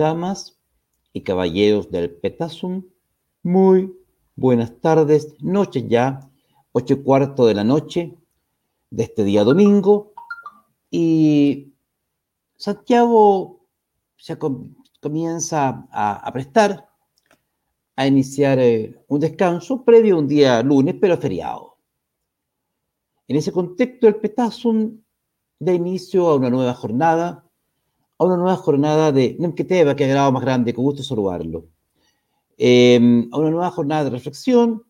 damas y caballeros del Petasum, muy buenas tardes, noche ya, ocho y cuarto de la noche de este día domingo, y Santiago se comienza a, prestar a iniciar eh, un descanso previo a un día lunes, pero feriado. En ese contexto, el Petasum da inicio a una nueva jornada, a una nueva jornada de Nemqueteba, que grado más grande, con gusto saludarlo. Em, a una nueva jornada de reflexión,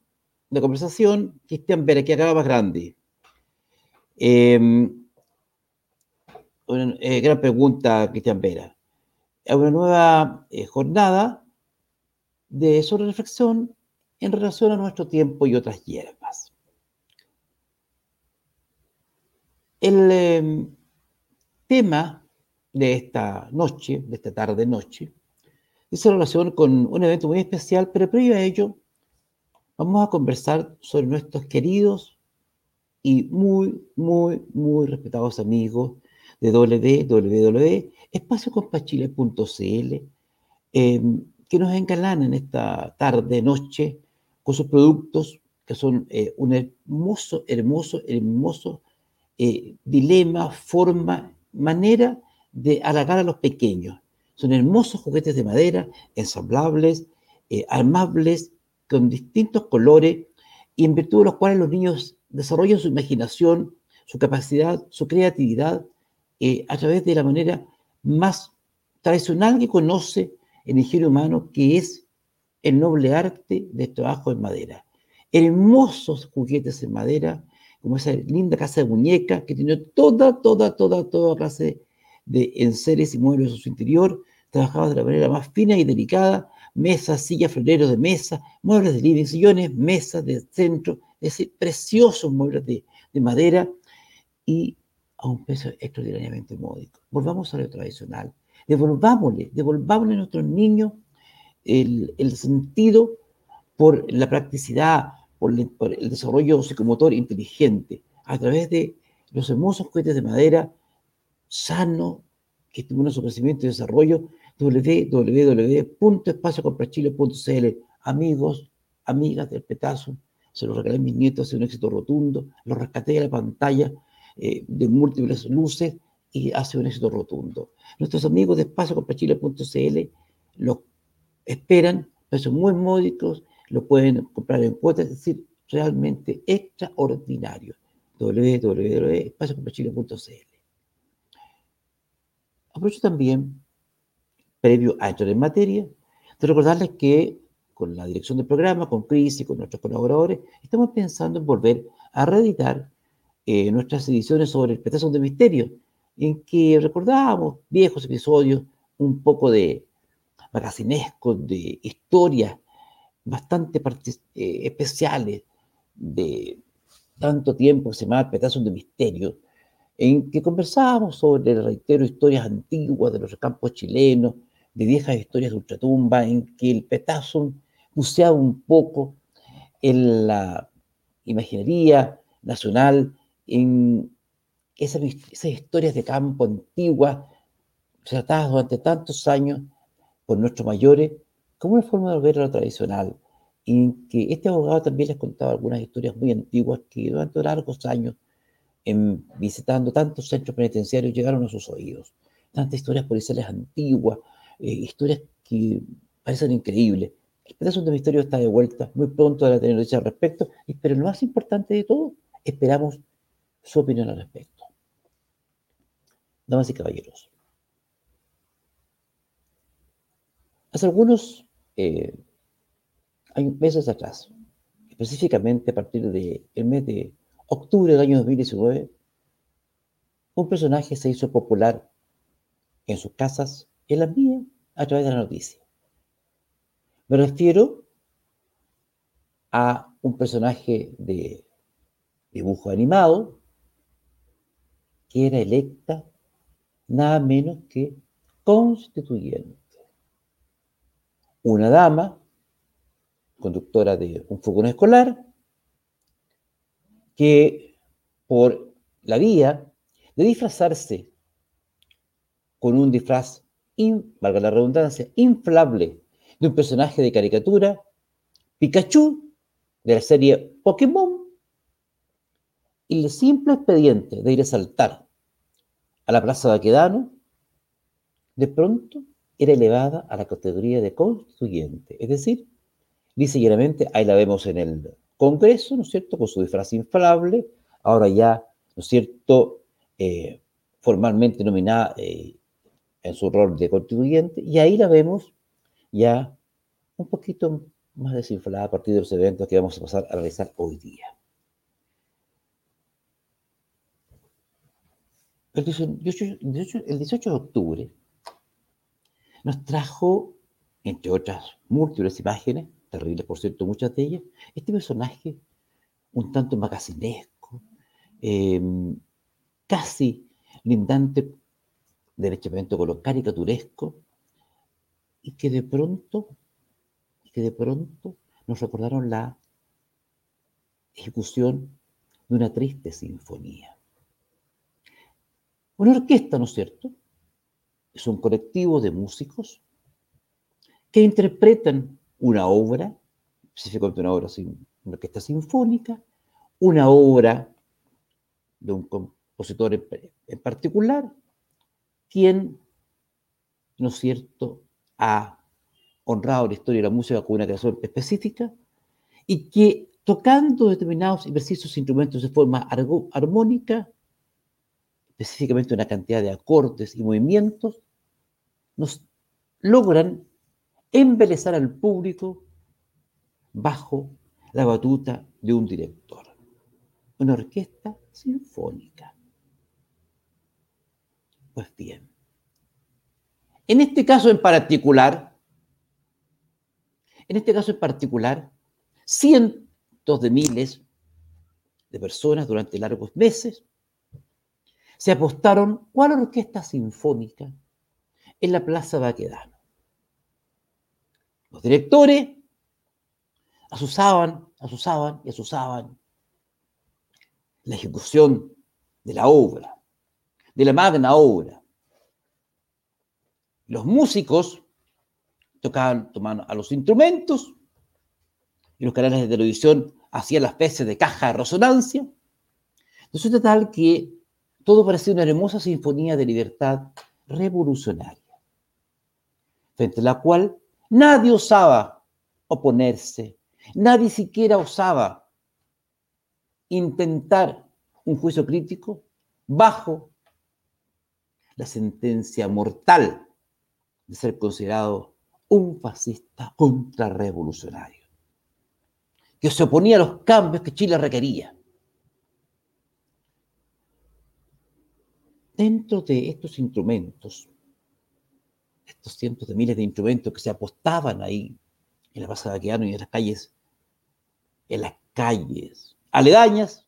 de conversación, Cristian Vera, que ha grado más grande. Em, eh, gran pregunta, Cristian Vera. A una nueva eh, jornada de sobre reflexión en relación a nuestro tiempo y otras hierbas. El em, tema de esta noche, de esta tarde-noche, en relación con un evento muy especial, pero previo a ello, vamos a conversar sobre nuestros queridos y muy, muy, muy respetados amigos de www.espaciocompachile.cl em, que nos encalanan esta tarde, noche, con sus productos que son eh, un hermoso, hermoso, hermoso eh, dilema, forma, manera de halagar a los pequeños. Son hermosos juguetes de madera, ensamblables, eh, armables, con distintos colores, y en virtud de los cuales los niños desarrollan su imaginación, su capacidad, su creatividad, eh, a través de la manera más tradicional que conoce el ingenio humano, que es el noble arte del trabajo en madera. Hermosos juguetes en madera, como esa linda casa de muñeca que tiene toda, toda, toda, toda clase de enseres y muebles en su interior, trabajados de la manera más fina y delicada, mesas, sillas, floreros de mesa, muebles de living, sillones, mesas de centro, es decir, preciosos muebles de, de madera y a un peso extraordinariamente módico. Volvamos a lo tradicional, devolvámosle, devolvámosle a nuestros niños el, el sentido por la practicidad, por el, desarrollo psicomotor inteligente, a través de los hermosos juguetes de madera sano que estimulan su crecimiento y desarrollo, www.espaciocomprachile.cl. Amigos, amigas del petazo, se los regalé a mis nietos, hace un éxito rotundo, los rescaté de la pantalla eh, de múltiples luces y hace un éxito rotundo. Nuestros amigos de espaciocomprachile.cl los esperan, precios muy módicos, lo pueden comprar en cuotas, es decir, realmente extraordinario. www.espaciocomprachile.cl Aprovecho también, previo a entrar en materia, de recordarles que con la dirección del programa, con Cris y con nuestros colaboradores, estamos pensando en volver a reeditar eh, nuestras ediciones sobre el petazo de misterio, en que recordábamos viejos episodios, un poco de magacinescos, de historias bastante eh, especiales de tanto tiempo que se llama Petazos de Misterio, en que conversábamos sobre, reitero, historias antiguas de los campos chilenos, de viejas historias de ultratumba, en que el Petazos buceaba un poco en la imaginería nacional, en esas, esas historias de campo antiguas, tratadas durante tantos años por nuestros mayores, como una forma de volver a lo tradicional, en que este abogado también les contaba algunas historias muy antiguas que durante largos años, en, visitando tantos centros penitenciarios, llegaron a sus oídos. Tantas historias policiales antiguas, eh, historias que parecen increíbles. El pedazo de misterio está de vuelta, muy pronto a tener noticias al respecto, pero lo más importante de todo, esperamos su opinión al respecto. Damas y caballeros, hace algunos eh, meses atrás, específicamente a partir del mes de octubre del año 2019, un personaje se hizo popular en sus casas, en las mías, a través de la noticia. Me refiero a un personaje de dibujo animado que era electa nada menos que constituyente. Una dama conductora de un furgón escolar, que por la vía de disfrazarse con un disfraz valga la redundancia, inflable de un personaje de caricatura, Pikachu, de la serie Pokémon, y el simple expediente de ir a saltar a la Plaza Baquedano, de pronto era elevada a la categoría de constituyente. Es decir, dice llanamente, ahí la vemos en el Congreso, ¿no es cierto?, con su disfraz inflable, ahora ya, ¿no es cierto?, eh, formalmente nominada eh, en su rol de constituyente, y ahí la vemos ya un poquito más desinflada a partir de los eventos que vamos a pasar a realizar hoy día. El 18, de octubre nos trajo, entre otras múltiples imágenes, terribles por cierto, muchas de ellas, este personaje un tanto magacinesco, em, casi lindante, derechamente con lo caricaturesco, y que de pronto, que de pronto nos recordaron la ejecución de una triste sinfonía. Una orquesta, ¿no es cierto? Es un colectivo de músicos que interpretan una obra, específicamente una obra, una orquesta sinfónica, una obra de un compositor en, particular, quien, ¿no es cierto?, ha honrado la historia de la música con una creación específica y que tocando determinados y precisos instrumentos de forma armónica, específicamente una cantidad de acordes y movimientos, nos logran embelezar al público bajo la batuta de un director. Una orquesta sinfónica. Pues bien, en este caso en particular, en este caso en particular, cientos de miles de personas durante largos meses se apostaron cuál orquesta sinfónica en la Plaza Baquedano. Directores asusaban, asusaban y asusaban la ejecución de la obra, de la magna obra. Los músicos tocaban, tomaban a los instrumentos y los canales de televisión hacían las veces de caja de resonancia. Resulta tal que todo parecía una hermosa sinfonía de libertad revolucionaria, frente a la cual nadie osaba oponerse, nadie siquiera osaba intentar un juicio crítico bajo la sentencia mortal de ser considerado un fascista contrarrevolucionario, que se oponía a los cambios que Chile requería. dentro de estos instrumentos, estos cientos de miles de instrumentos que se apostaban ahí en la Plaza de Baqueano y en las calles, en las calles aledañas,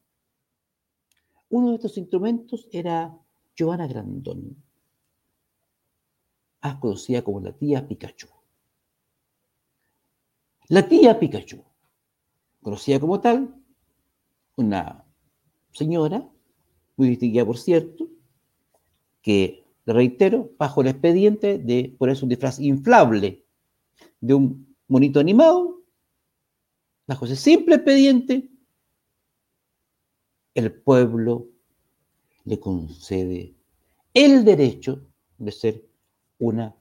uno de estos instrumentos era Giovanna Grandón, más conocida como la tía Pikachu. La tía Pikachu, conocida como tal, una señora, muy distinguida por cierto, que, reitero, bajo el expediente de ponerse un disfraz inflable de un monito animado, bajo ese simple expediente, el pueblo le concede el derecho de ser una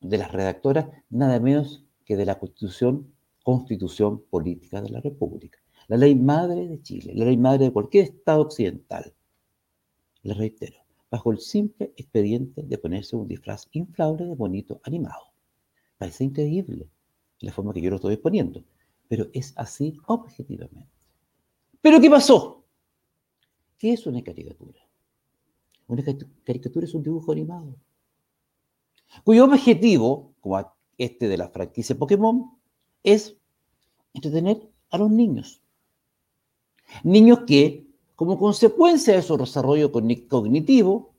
de las redactoras, nada menos que de la Constitución, Constitución Política de la República. La ley madre de Chile, la ley madre de cualquier Estado occidental. Le reitero, bajo el simple expediente de ponerse un disfraz inflable de bonito animado. Parece increíble la forma que yo lo estoy poniendo, pero es así objetivamente. ¿Pero qué pasó? ¿Qué es una caricatura? Una caricatura es un dibujo animado, cuyo objetivo, como este de la franquicia Pokémon, es entretener a los niños. Niños que como consecuencia de su desarrollo cognitivo,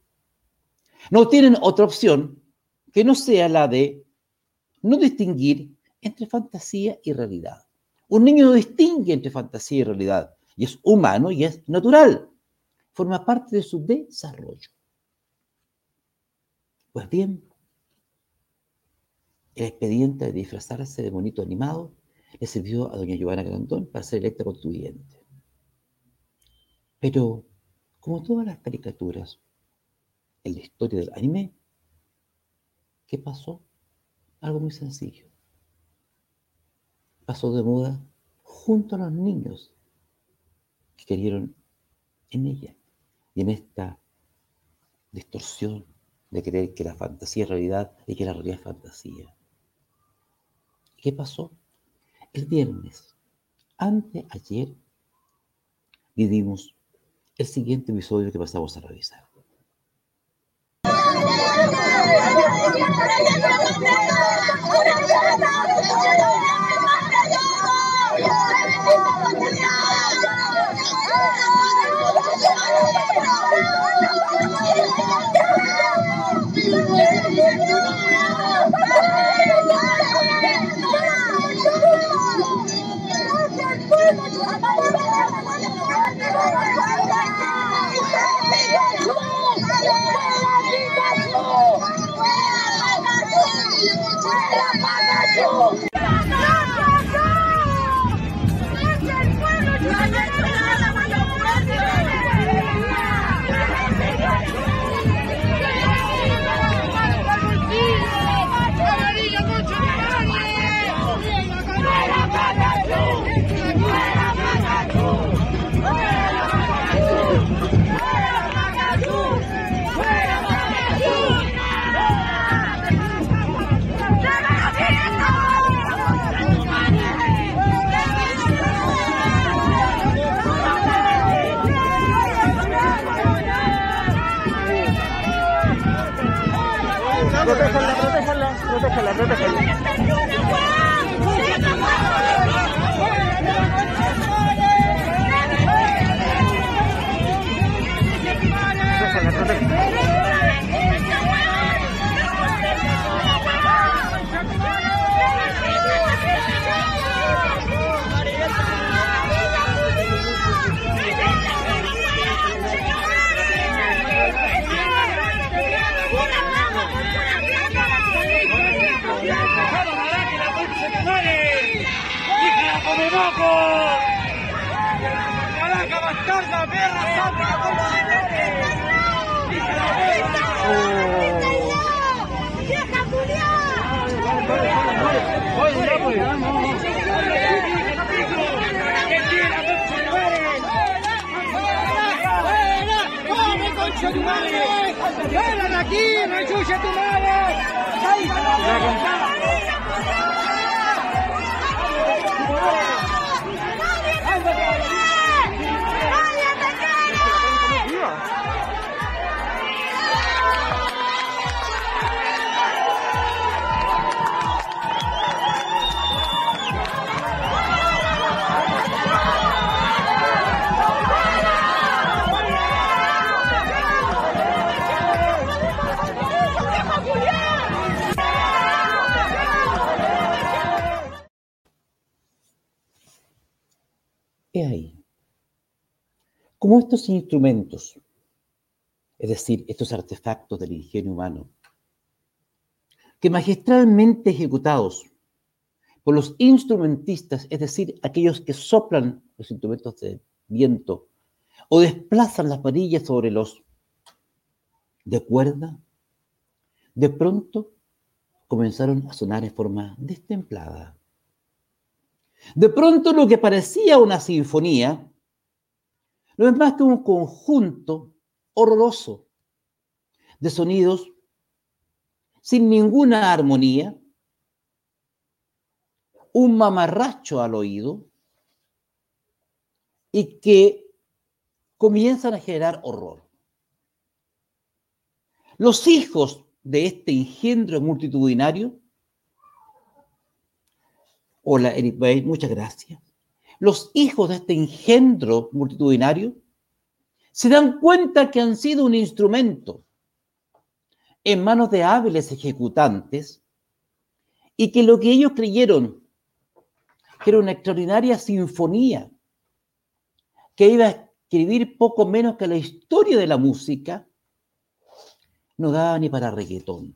no tienen otra opción que no sea la de no distinguir entre fantasía y realidad. Un niño no distingue entre fantasía y realidad, y es humano y es natural. Forma parte de su desarrollo. Pues bien, el expediente de disfrazarse de bonito animado le sirvió a doña Giovanna Grandón para ser electa constituyente. Pero, como todas las caricaturas en la historia del anime, ¿qué pasó? Algo muy sencillo. Pasó de moda junto a los niños que querieron en ella y en esta distorsión de creer que la fantasía es realidad y que la realidad es fantasía. ¿Qué pasó? El viernes, ante ayer, vivimos el siguiente episodio que pasamos a revisar. 快来这这还有 aquí, me chucha tu madre! He Estos instrumentos, es decir, estos artefactos del ingenio humano, que magistralmente ejecutados por los instrumentistas, es decir, aquellos que soplan los instrumentos de viento o desplazan las varillas sobre los de cuerda, de pronto comenzaron a sonar en forma destemplada. De pronto lo que parecía una sinfonía no es más que un conjunto horroroso de sonidos sin ninguna armonía, un mamarracho al oído y que comienzan a generar horror. Los hijos de este engendro multitudinario Hola, Eric Bay, muchas gracias. Los hijos de este engendro multitudinario se dan cuenta que han sido un instrumento en manos de hábiles ejecutantes y que lo que ellos creyeron que era una extraordinaria sinfonía que iba a escribir poco menos que la historia de la música, no daba ni para reggaetón.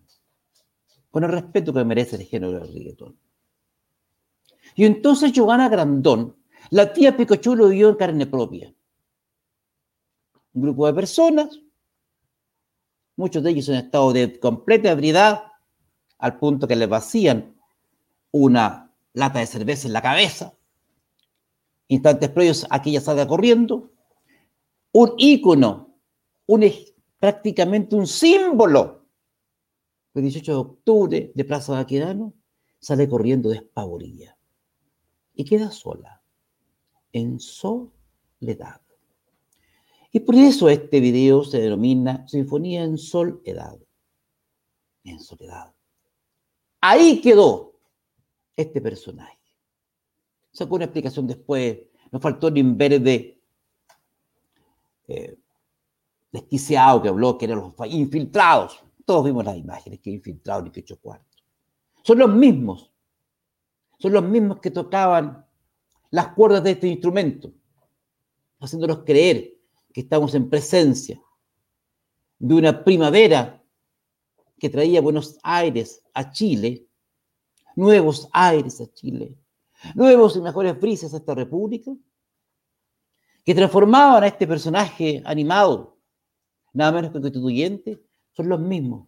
con el respeto que merece el género del reggaetón. Y entonces Giovanna Grandón, la tía Pikachu lo vio en carne propia. Un grupo de personas, muchos de ellos en estado de completa ebriedad, al punto que le vacían una lata de cerveza en la cabeza. Instantes previos, aquella salga corriendo. Un ícono, un, prácticamente un símbolo. El 18 de octubre de Plaza Baquedano sale corriendo despavorida y queda sola, en soledad. Y por eso este video se denomina Sinfonía en Soledad. En soledad. Ahí quedó este personaje. Sacó una explicación después. Nos faltó el verde eh, desquiciado que habló, que eran los infiltrados. Todos vimos las imágenes que infiltrados en 18 cuartos. Son los mismos. Son los mismos que tocaban las cuerdas de este instrumento, haciéndonos creer que estamos en presencia de una primavera que traía Buenos Aires a Chile, nuevos aires a Chile, nuevos y mejores brises a esta república, que transformaban a este personaje animado nada menos que constituyentes, son los mismos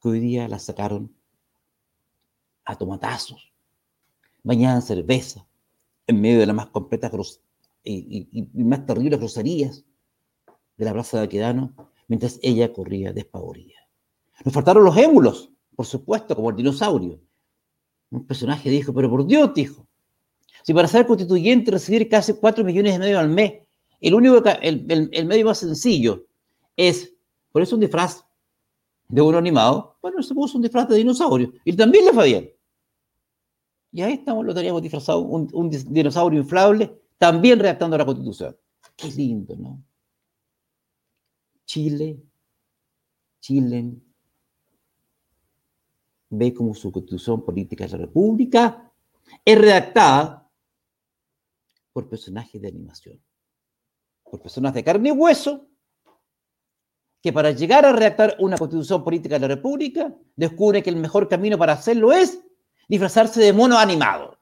que hoy día la sacaron a tomatazos, bañada en cerveza, en medio de las más completas y, más terribles groserías de la plaza de Aquedano, mientras ella corría despavorida. Nos faltaron los émulos, por supuesto, como el dinosaurio. Un personaje dijo, pero por Dios, dijo, si para ser constituyente recibir casi 4 millones y medio al mes, el único, el, el medio más sencillo es, por eso un disfraz de uno animado, bueno, se puso un disfraz de dinosaurio y también le fue bien. Y ahí estamos, lo teníamos disfrazado, un, dinosaurio inflable, también redactando la constitución. Qué lindo, ¿no? Chile, Chile ve como su constitución política de la República es redactada por personajes de animación, por personas de carne y hueso que para llegar a redactar una constitución política de la República, descubre que el mejor camino para hacerlo es disfrazarse de mono animado.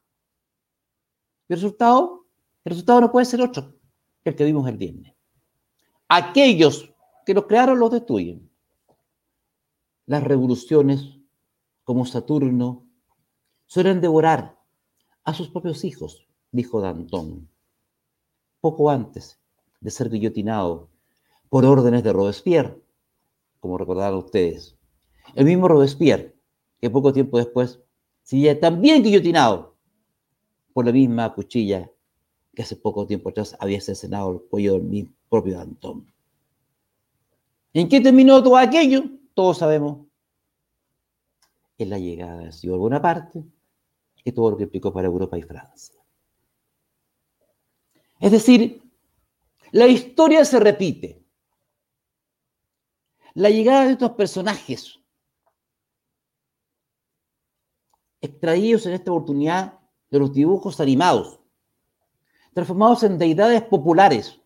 el resultado? El resultado no puede ser otro que el que vimos el viernes. Aquellos que los crearon los destruyen. Las revoluciones, como Saturno, suelen devorar a sus propios hijos, dijo Danton, poco antes de ser guillotinado por órdenes de Robespierre, como recordarán ustedes. El mismo Robespierre, que poco tiempo después sería también guillotinado por la misma cuchilla que hace poco tiempo atrás había asesinado el cuello del propio Danton. ¿En qué terminó todo aquello? Todos sabemos. En la llegada del señor Bonaparte y todo lo que implicó para Europa y Francia. Es decir, la historia se repite. La llegada de estos personajes, extraídos en esta oportunidad de los dibujos animados, transformados en deidades populares,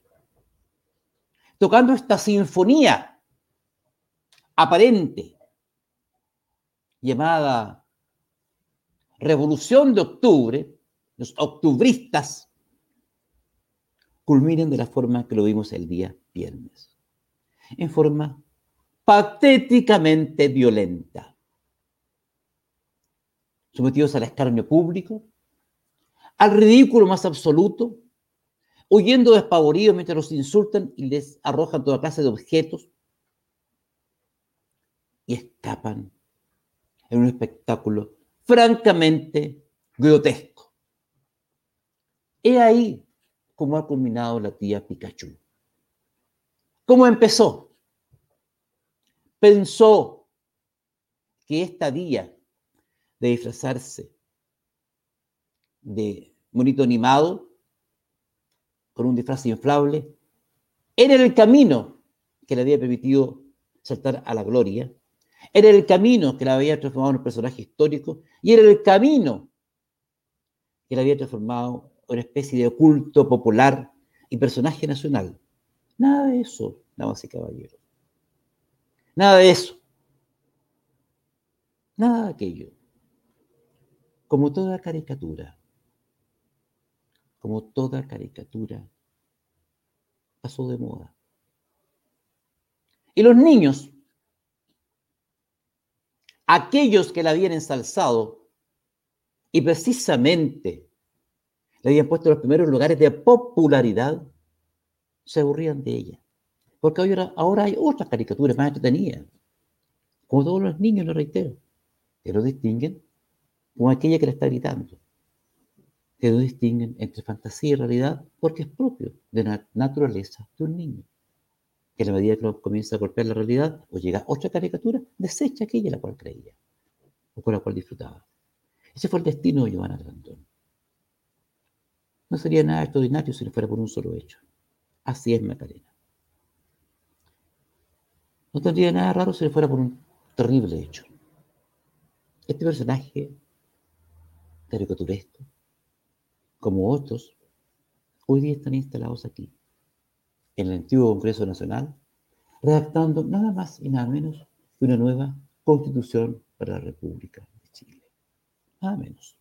tocando esta sinfonía aparente llamada Revolución de Octubre, los octubristas, culminen de la forma que lo vimos el día viernes, en forma patéticamente violenta. Sometidos al escarnio público, al ridículo más absoluto, huyendo despavoridos mientras los insultan y les arrojan toda clase de objetos y escapan en un espectáculo francamente grotesco. He ahí cómo ha culminado la tía Pikachu. ¿Cómo empezó? pensó que esta día de disfrazarse de monito animado con un disfraz inflable era el camino que le había permitido saltar a la gloria, era el camino que la había transformado en un personaje histórico y era el camino que la había transformado en una especie de culto popular y personaje nacional. Nada de eso, damas y caballeros. Nada de eso. Nada de aquello. Como toda caricatura, como toda caricatura, pasó de moda. Y los niños, aquellos que la habían ensalzado y precisamente le habían puesto los primeros lugares de popularidad, se aburrían de ella. Porque ahora, ahora hay otras caricaturas más entretenidas. Como todos los niños, lo reitero, que lo distinguen con aquella que le está gritando. Que lo distinguen entre fantasía y realidad porque es propio de la naturaleza de un niño. Que a la medida que comienza a golpear la realidad o llega otra caricatura, desecha aquella la cual creía o con la cual disfrutaba. Ese fue el destino de Giovanna Grandón. No sería nada extraordinario si no fuera por un solo hecho. Así es Macarena. No tendría nada raro si no fuera por un terrible hecho. Este personaje caricaturesco, como otros, hoy día están instalados aquí, en el antiguo Congreso Nacional, redactando nada más y nada menos que una nueva constitución para la República de Chile. Nada menos.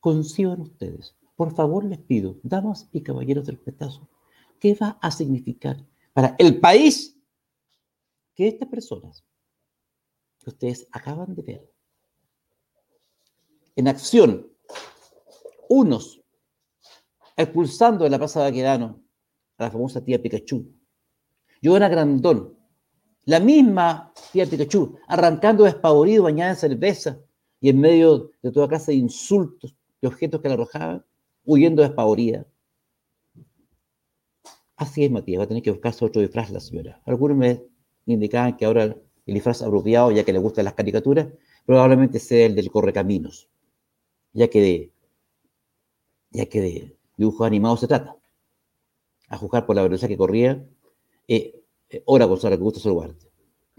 Conciban ustedes, por favor les pido, damas y caballeros del petazo, ¿qué va a significar para el país que estas personas que ustedes acaban de ver en acción, unos expulsando de la Plaza de Aquedano a la famosa tía Pikachu, Joana Grandón, la misma tía Pikachu, arrancando despavorido, bañada en cerveza y en medio de toda clase de insultos y objetos que la arrojaban, huyendo despavorida. Así es, Matías, va a tener que buscarse otro disfraz la señora. Algunos me indicaban que ahora el disfraz apropiado, ya que le gustan las caricaturas, probablemente sea el del correcaminos, ya que de, ya que de dibujos animados se trata. A juzgar por la velocidad que corría, eh, eh, ahora con que gusta saludarte.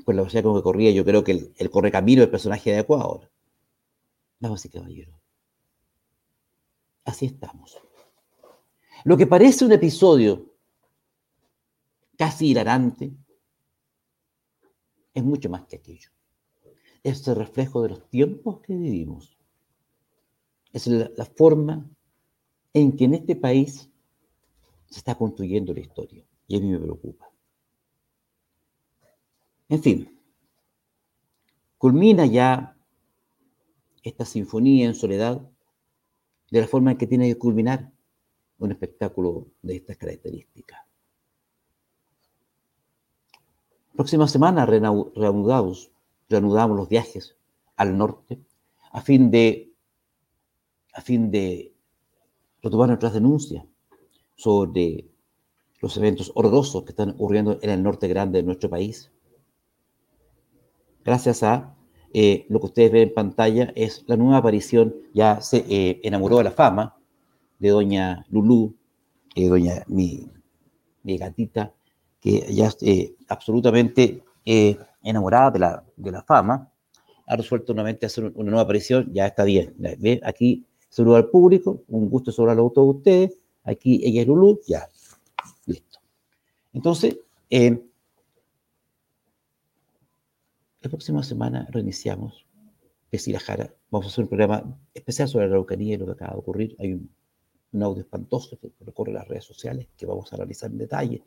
Por la velocidad con que corría, yo creo que el, el correcamino es personaje adecuado ahora. Damas y caballeros, así estamos. Lo que parece un episodio casi hilarante, es mucho más que aquello. Es el reflejo de los tiempos que vivimos. Es la, forma en que en este país se está construyendo la historia. Y a mí me preocupa. En fin, culmina ya esta sinfonía en soledad de la forma en que tiene que culminar un espectáculo de estas características. Próxima semana reanudamos, reanudamos los viajes al norte a fin de, a fin de retomar nuestras denuncias sobre los eventos horrorosos que están ocurriendo en el norte grande de nuestro país. Gracias a eh, lo que ustedes ven en pantalla es la nueva aparición, ya se eh, enamoró de la fama de doña Lulú, eh, doña mi, mi gatita que ya eh, absolutamente eh, enamorada de la, de la fama, ha resuelto nuevamente hacer una nueva aparición, ya está bien. ¿Ve? Aquí saludo al público, un gusto sobre a todos ustedes, aquí ella es Lulú, ya, listo. Entonces, eh, la próxima semana reiniciamos Pesila Jara, vamos a hacer un programa especial sobre la Araucanía y lo que acaba de ocurrir. Hay un, un audio espantoso que recorre las redes sociales que vamos a analizar en detalle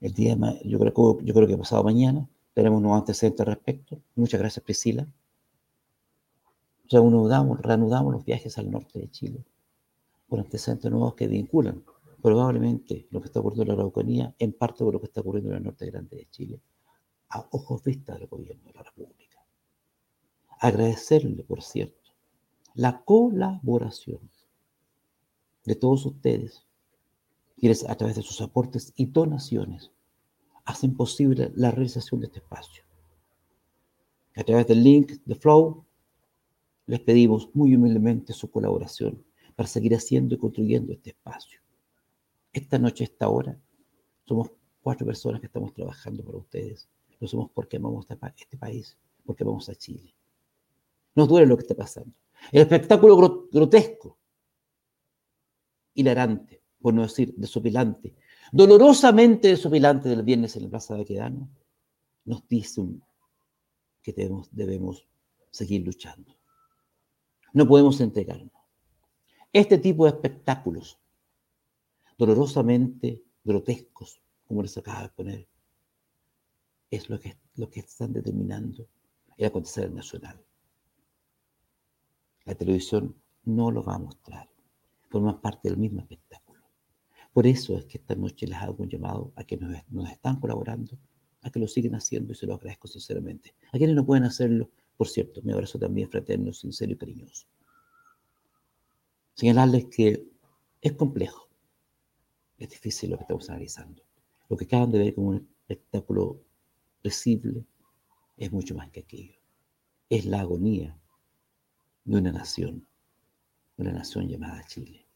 el día yo creo, yo creo que pasado mañana tenemos nuevos antecedentes al respecto. Muchas gracias, Priscila. Reanudamos, reanudamos los viajes al norte de Chile por antecedentes nuevos que vinculan probablemente lo que está ocurriendo en la Araucanía en parte por lo que está ocurriendo en el norte grande de Chile, a ojos vistas del gobierno de la República. Agradecerle, por cierto, la colaboración de todos ustedes quienes a través de sus aportes y donaciones hacen posible la realización de este espacio. A través del link de Flow, les pedimos muy humildemente su colaboración para seguir haciendo y construyendo este espacio. Esta noche, esta hora, somos cuatro personas que estamos trabajando para ustedes. Lo somos porque amamos este país, porque amamos a Chile. Nos duele lo que está pasando. El espectáculo grotesco, hilarante, por no decir desopilante, dolorosamente desopilante del viernes en la Plaza de Aquedano, nos dice que debemos seguir luchando. No podemos entregarnos. Este tipo de espectáculos, dolorosamente grotescos, como les acaba de poner, es lo que, lo que están determinando el acontecer nacional. La televisión no lo va a mostrar, forma parte del mismo espectáculo. Por eso es que esta noche les hago un llamado a que nos, nos están colaborando, a que lo siguen haciendo y se lo agradezco sinceramente. A quienes no pueden hacerlo, por cierto, mi abrazo también fraterno, sincero y cariñoso. Señalarles que es complejo, es difícil lo que estamos analizando. Lo que acaban de ver como un espectáculo recible es mucho más que aquello. Es la agonía de una nación, una nación llamada Chile.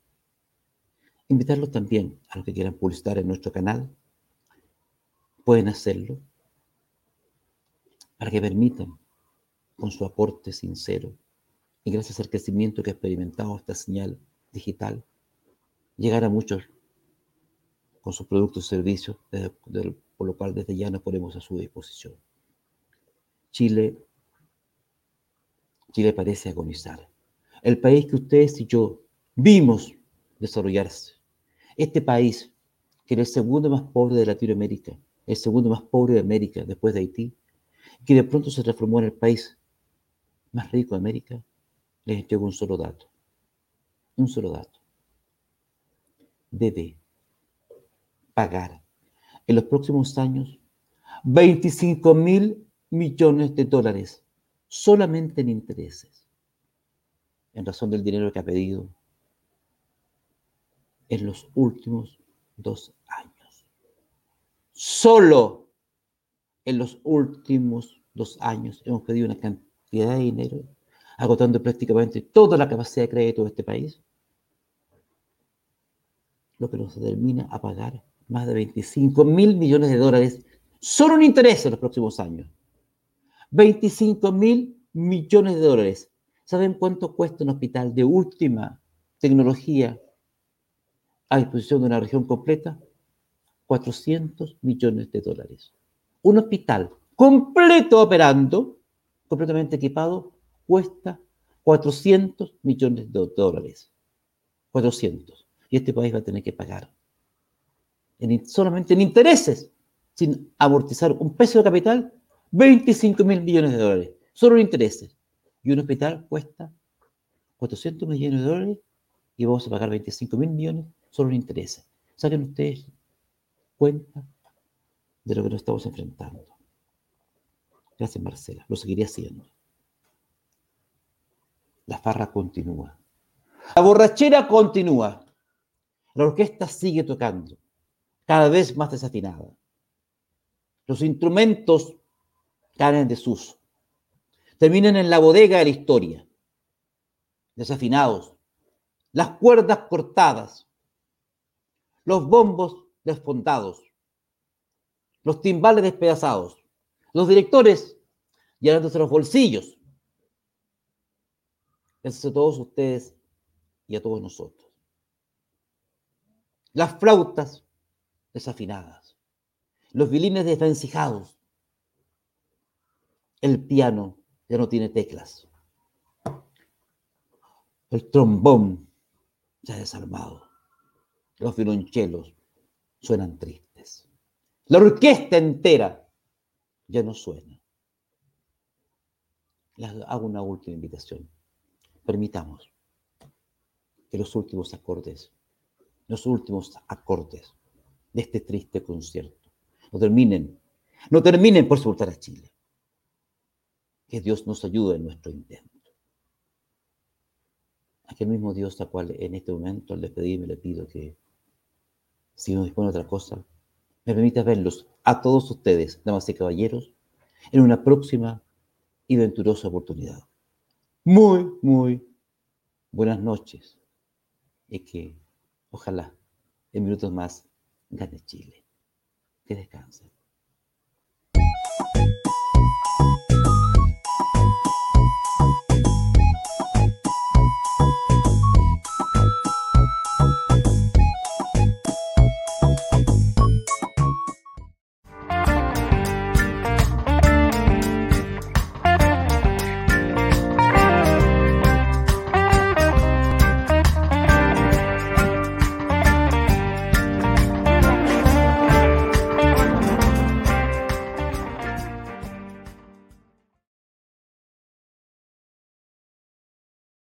Invitarlos también a los que quieran publicitar en nuestro canal. Pueden hacerlo para que permitan, con su aporte sincero y gracias al crecimiento que ha experimentado esta señal digital, llegar a muchos con sus productos y servicios, por lo cual desde ya nos ponemos a su disposición. Chile, Chile parece agonizar. El país que ustedes y yo vimos desarrollarse. Este país, que era el segundo más pobre de Latinoamérica, el segundo más pobre de América después de Haití, que de pronto se transformó en el país más rico de América, les entrego un solo dato. Un solo dato. Debe pagar en los próximos años 25 mil millones de dólares solamente en intereses, en razón del dinero que ha pedido en los últimos dos años. Solo en los últimos dos años hemos pedido una cantidad de dinero, agotando prácticamente toda la capacidad de crédito de este país, lo que nos determina a pagar más de 25 mil millones de dólares solo en intereses en los próximos años. 25 mil millones de dólares. ¿Saben cuánto cuesta un hospital de última tecnología a disposición de una región completa? 400 millones de dólares. Un hospital completo operando, completamente equipado, cuesta 400 millones de dólares. 400. Y este país va a tener que pagar en, solamente en intereses, sin amortizar un peso de capital, 25 mil millones de dólares, solo en intereses. Y un hospital cuesta 400 millones de dólares y vamos a pagar 25 mil millones solo en intereses. Saquen ustedes cuenta de lo que nos estamos enfrentando. Gracias, Marcela. Lo seguiré haciendo. La farra continúa. La borrachera continúa. La orquesta sigue tocando, cada vez más desafinada. Los instrumentos caen en desuso. Terminan en la bodega de la historia, desafinados, las cuerdas cortadas, los bombos desfondados, los timbales despedazados, los directores llenándose los bolsillos. Gracias a todos ustedes y a todos nosotros. Las flautas desafinadas, los violines desvencijados, el piano ya no tiene teclas, el trombón ya desarmado, los violonchelos suenan tristes, la orquesta entera ya no suena. Les hago una última invitación. Permitamos que los últimos acordes, los últimos acordes de este triste concierto no terminen, no terminen por soltar a Chile. Que Dios nos ayude en nuestro intento. Aquel mismo Dios a cual en este momento le pedí y me le pido que, si no dispone otra cosa, me permita verlos a todos ustedes, damas y caballeros, en una próxima y venturosa oportunidad. Muy, muy buenas noches y que ojalá en minutos más gane Chile. Que descansen.